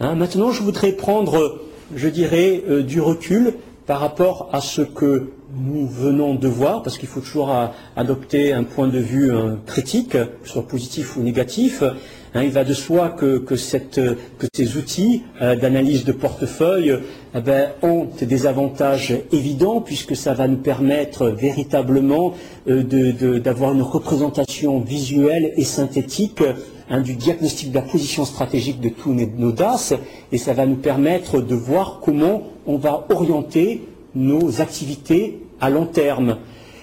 Hein, maintenant, je voudrais prendre, je dirais, euh, du recul par rapport à ce que nous venons de voir, parce qu'il faut toujours adopter un point de vue critique, soit positif ou négatif. Hein, il va de soi que, ces outils euh, d'analyse de portefeuille eh ben, ont des avantages évidents puisque ça va nous permettre véritablement euh, d'avoir une représentation visuelle et synthétique hein, du diagnostic de la position stratégique de tous nos DAS et ça va nous permettre de voir comment on va orienter nos activités à long terme.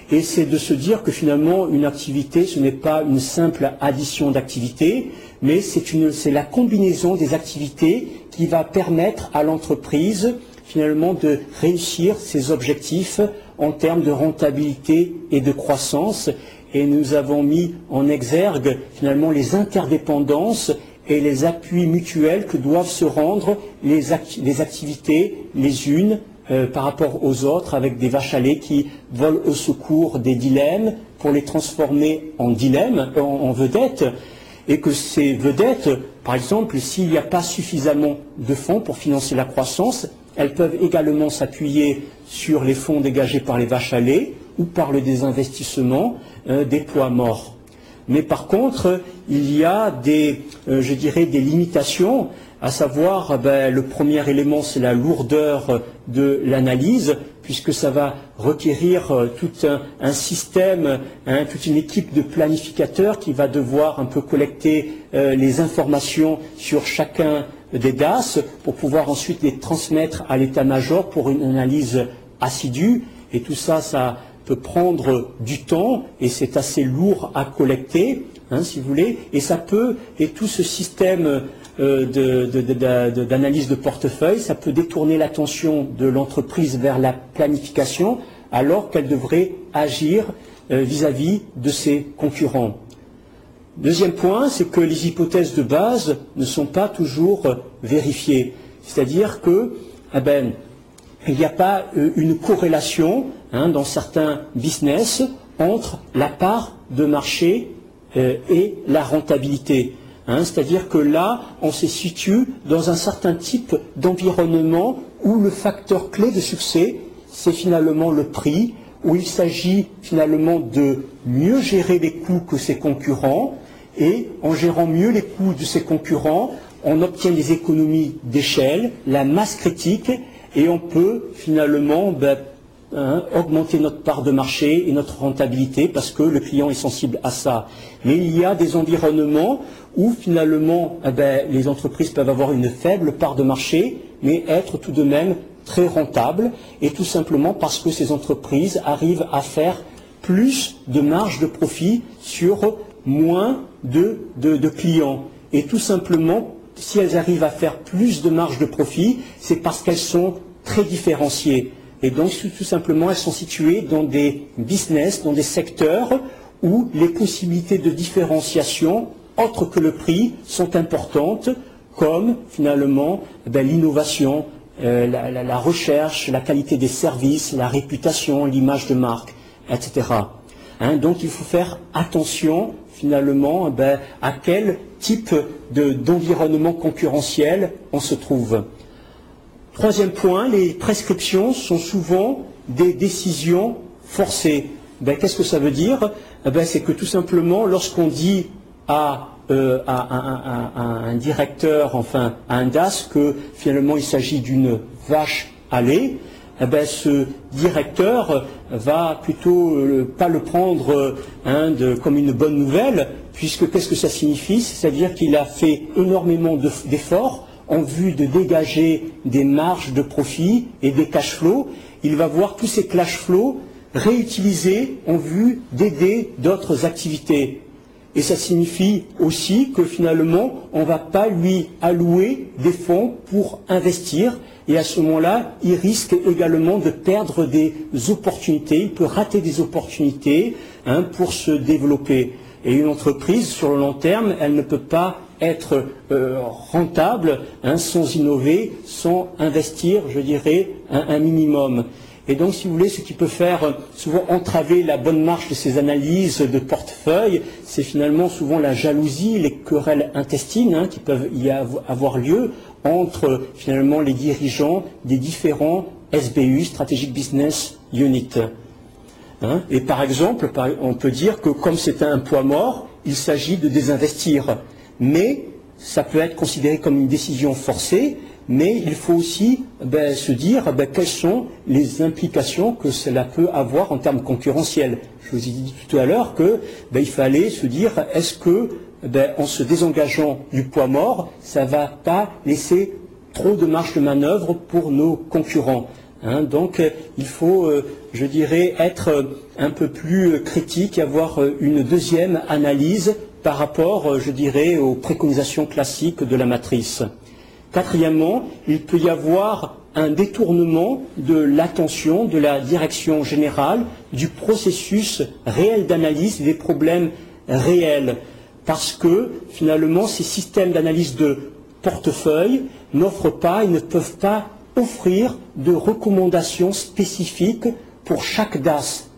Et c'est de se dire que finalement, une activité, ce n'est pas une simple addition d'activités, mais c'est la combinaison des activités qui va permettre à l'entreprise finalement de réussir ses objectifs en termes de rentabilité et de croissance. Et nous avons mis en exergue finalement les interdépendances et les appuis mutuels que doivent se rendre les, activités les unes euh, par rapport aux autres avec des vaches à lait qui volent au secours des dilemmes pour les transformer en dilemmes, en vedettes et que ces vedettes, par exemple, s'il n'y a pas suffisamment de fonds pour financer la croissance, elles peuvent également s'appuyer sur les fonds dégagés par les vaches à lait ou par le désinvestissement euh, des poids morts. Mais par contre, il y a des, euh, je dirais, des limitations, à savoir, ben, le premier élément, c'est la lourdeur de l'analyse puisque ça va requérir euh, tout un, système, hein, toute une équipe de planificateurs qui va devoir un peu collecter les informations sur chacun des DAS pour pouvoir ensuite les transmettre à l'état-major pour une analyse assidue. Et tout ça, ça peut prendre du temps et c'est assez lourd à collecter, hein, si vous voulez. Et ça peut, et tout ce système euh, d'analyse de, portefeuille, ça peut détourner l'attention de l'entreprise vers la planification alors qu'elle devrait agir euh, vis-à-vis de ses concurrents. Deuxième point, c'est que les hypothèses de base ne sont pas toujours vérifiées. C'est-à-dire que, eh ben, il n'y a pas euh, une corrélation hein, dans certains business entre la part de marché et la rentabilité. Hein, c'est-à-dire que là, on se situe dans un certain type d'environnement où le facteur clé de succès, c'est finalement le prix, où il s'agit finalement de mieux gérer les coûts que ses concurrents, et en gérant mieux les coûts de ses concurrents, on obtient des économies d'échelle, la masse critique, et on peut finalement ben, Hein, augmenter notre part de marché et notre rentabilité parce que le client est sensible à ça. Mais il y a des environnements où finalement eh ben, les entreprises peuvent avoir une faible part de marché, mais être tout de même très rentables, et tout simplement parce que ces entreprises arrivent à faire plus de marge de profit sur moins de, clients. Et tout simplement, si elles arrivent à faire plus de marge de profit, c'est parce qu'elles sont très différenciées. Et donc, tout simplement, elles sont situées dans des business, dans des secteurs où les possibilités de différenciation, autres que le prix, sont importantes, comme finalement ben, l'innovation, euh, la, recherche, la qualité des services, la réputation, l'image de marque, etc. Hein, donc, il faut faire attention finalement ben, à quel type d'environnement concurrentiel on se trouve. Troisième point, les prescriptions sont souvent des décisions forcées. Ben, Qu'est-ce que ça veut dire? Eh ben, C'est que tout simplement, lorsqu'on dit à, euh, un directeur, enfin à un DAS, que finalement il s'agit d'une vache à lait, eh ben, ce directeur va plutôt euh, pas le prendre hein, comme une bonne nouvelle, puisque qu'est-ce que ça signifie? C'est-à-dire qu'il a fait énormément d'efforts en vue de dégager des marges de profit et des cash flows, il va voir tous ces cash flows réutilisés en vue d'aider d'autres activités. Et ça signifie aussi que finalement, on ne va pas lui allouer des fonds pour investir. Et à ce moment-là, il risque également de perdre des opportunités, il peut rater des opportunités hein, pour se développer. Et une entreprise, sur le long terme, elle ne peut pas être euh, rentable hein, sans innover, sans investir, je dirais, un, minimum. Et donc, si vous voulez, ce qui peut faire euh, souvent entraver la bonne marche de ces analyses de portefeuille, c'est finalement souvent la jalousie, les querelles intestines hein, qui peuvent y avoir lieu entre finalement les dirigeants des différents SBU, Strategic Business Unit. Hein. Et par exemple, on peut dire que comme c'est un poids mort, il s'agit de désinvestir. Mais ça peut être considéré comme une décision forcée, mais il faut aussi ben, se dire ben, quelles sont les implications que cela peut avoir en termes concurrentiels. Je vous ai dit tout à l'heure qu'il ben, fallait se dire est-ce que en se désengageant du poids mort, ça ne va pas laisser trop de marge de manœuvre pour nos concurrents. Hein. donc il faut, euh, je dirais, être un peu plus critique et avoir euh, une deuxième analyse par rapport, euh, je dirais, aux préconisations classiques de la matrice. Quatrièmement, il peut y avoir un détournement de l'attention de la direction générale du processus réel d'analyse des problèmes réels, parce que finalement ces systèmes d'analyse de portefeuille n'offrent pas et ne peuvent pas offrir de recommandations spécifiques pour chaque DAS.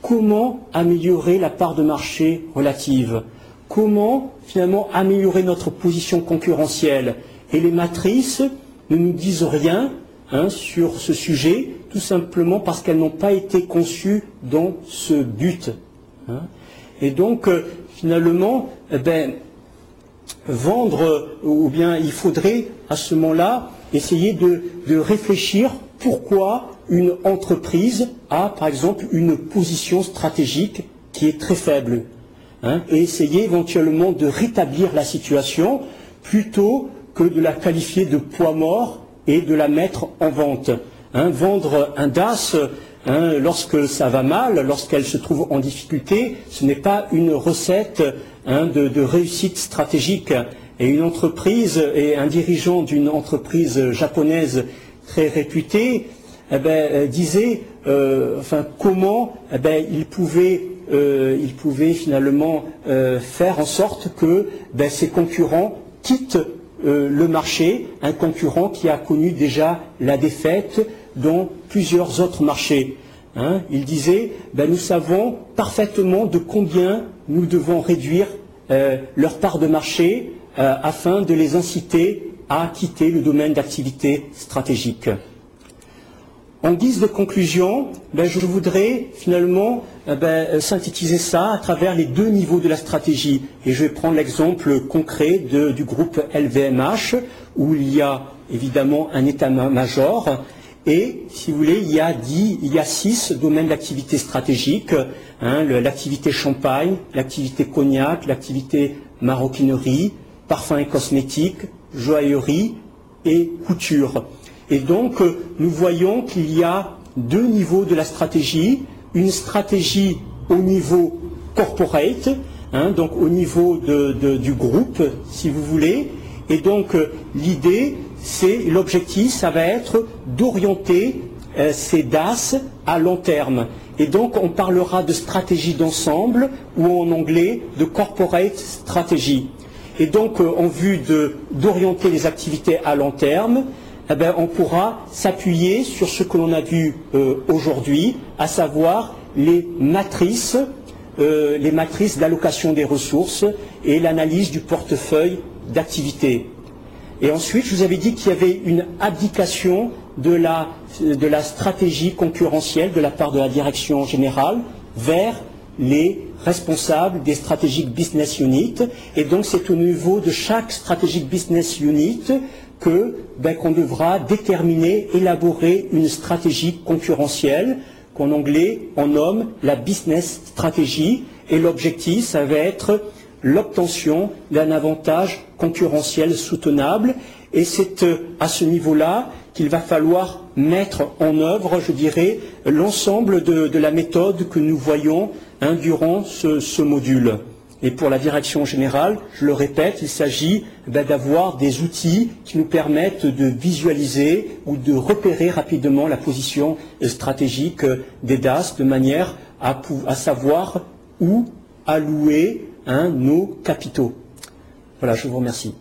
Comment améliorer la part de marché relative? Comment finalement améliorer notre position concurrentielle? Et les matrices ne nous disent rien hein, sur ce sujet, tout simplement parce qu'elles n'ont pas été conçues dans ce but. Hein. Et donc, euh, finalement, eh ben, vendre, ou bien il faudrait à ce moment-là essayer de, réfléchir pourquoi une entreprise a, par exemple, une position stratégique qui est très faible. Hein, et essayer éventuellement de rétablir la situation plutôt que de la qualifier de poids mort et de la mettre en vente. Hein, vendre un DAS hein, lorsque ça va mal, lorsqu'elle se trouve en difficulté, ce n'est pas une recette hein, de, réussite stratégique. Et une entreprise et un dirigeant d'une entreprise japonaise très réputée eh ben, euh, disait euh, enfin, comment eh ben, il, pouvait, euh, il, pouvait, finalement faire en sorte que ben, ses concurrents quittent euh, le marché, un concurrent qui a connu déjà la défaite dans plusieurs autres marchés. Hein. il disait, ben, nous savons parfaitement de combien nous devons réduire euh, leur part de marché euh, afin de les inciter à quitter le domaine d'activité stratégique. En guise de conclusion, ben, je voudrais finalement eh ben, synthétiser ça à travers les deux niveaux de la stratégie. Et je vais prendre l'exemple concret du groupe LVMH, où il y a évidemment un état-major. Et, si vous voulez, il y a, six domaines d'activité stratégique. Hein, l'activité champagne, l'activité cognac, l'activité maroquinerie, parfums et cosmétiques, joaillerie et couture. Et donc, euh, nous voyons qu'il y a deux niveaux de la stratégie. Une stratégie au niveau corporate, hein, donc au niveau du groupe, si vous voulez. Et donc, euh, l'idée, c'est, l'objectif, ça va être d'orienter euh, ces DAS à long terme. Et donc, on parlera de stratégie d'ensemble ou en anglais de corporate strategy. Et donc, en vue d'orienter les activités à long terme, eh ben, on pourra s'appuyer sur ce que l'on a vu euh, aujourd'hui, à savoir les matrices, euh, les matrices d'allocation des ressources et l'analyse du portefeuille d'activité. Et ensuite, je vous avais dit qu'il y avait une abdication de la, stratégie concurrentielle de la part de la direction générale vers les responsables des stratégiques business units. Et donc, c'est au niveau de chaque stratégique business unit ben, qu'on devra déterminer, élaborer une stratégie concurrentielle qu'en anglais on nomme la business strategy et l'objectif ça va être l'obtention d'un avantage concurrentiel soutenable et c'est euh, à ce niveau-là qu'il va falloir mettre en œuvre, je dirais, l'ensemble de, la méthode que nous voyons hein, durant ce module. Et pour la direction générale, je le répète, il s'agit ben, d'avoir des outils qui nous permettent de visualiser ou de repérer rapidement la position stratégique des DAS de manière à, savoir où allouer hein, nos capitaux. Voilà, je vous remercie.